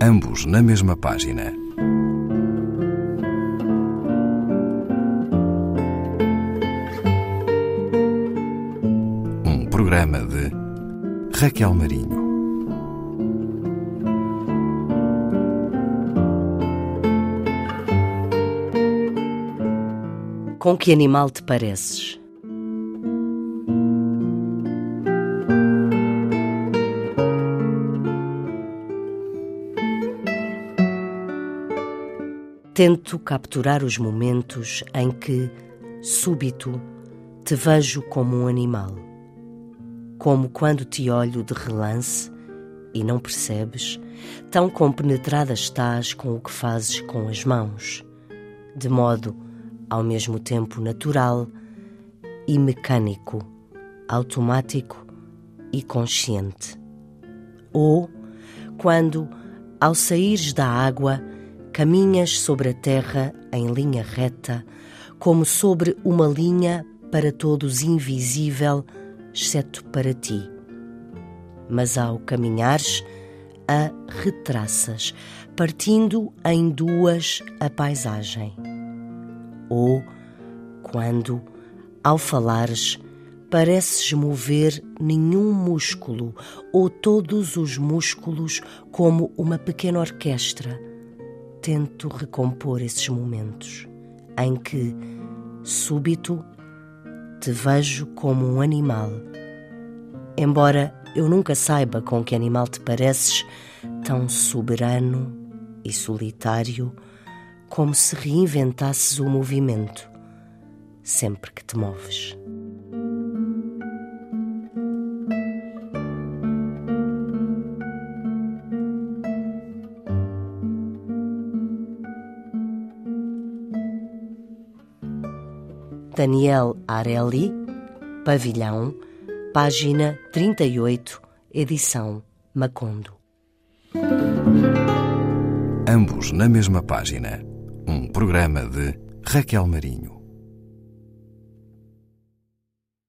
ambos na mesma página. Um programa de Raquel Marinho. Com que animal te pareces? Tento capturar os momentos em que, súbito, te vejo como um animal. Como quando te olho de relance e não percebes, tão compenetrada estás com o que fazes com as mãos, de modo ao mesmo tempo natural e mecânico, automático e consciente. Ou quando, ao saíres da água, caminhas sobre a terra em linha reta, como sobre uma linha para todos invisível, exceto para ti. Mas ao caminhares, a retraças, partindo em duas a paisagem. Ou quando, ao falares, pareces mover nenhum músculo ou todos os músculos como uma pequena orquestra tento recompor esses momentos em que, súbito, te vejo como um animal. Embora eu nunca saiba com que animal te pareces, tão soberano e solitário, como se reinventasses o movimento sempre que te moves. Daniel Arelli, Pavilhão, página 38, edição Macondo. Ambos na mesma página. Um programa de Raquel Marinho.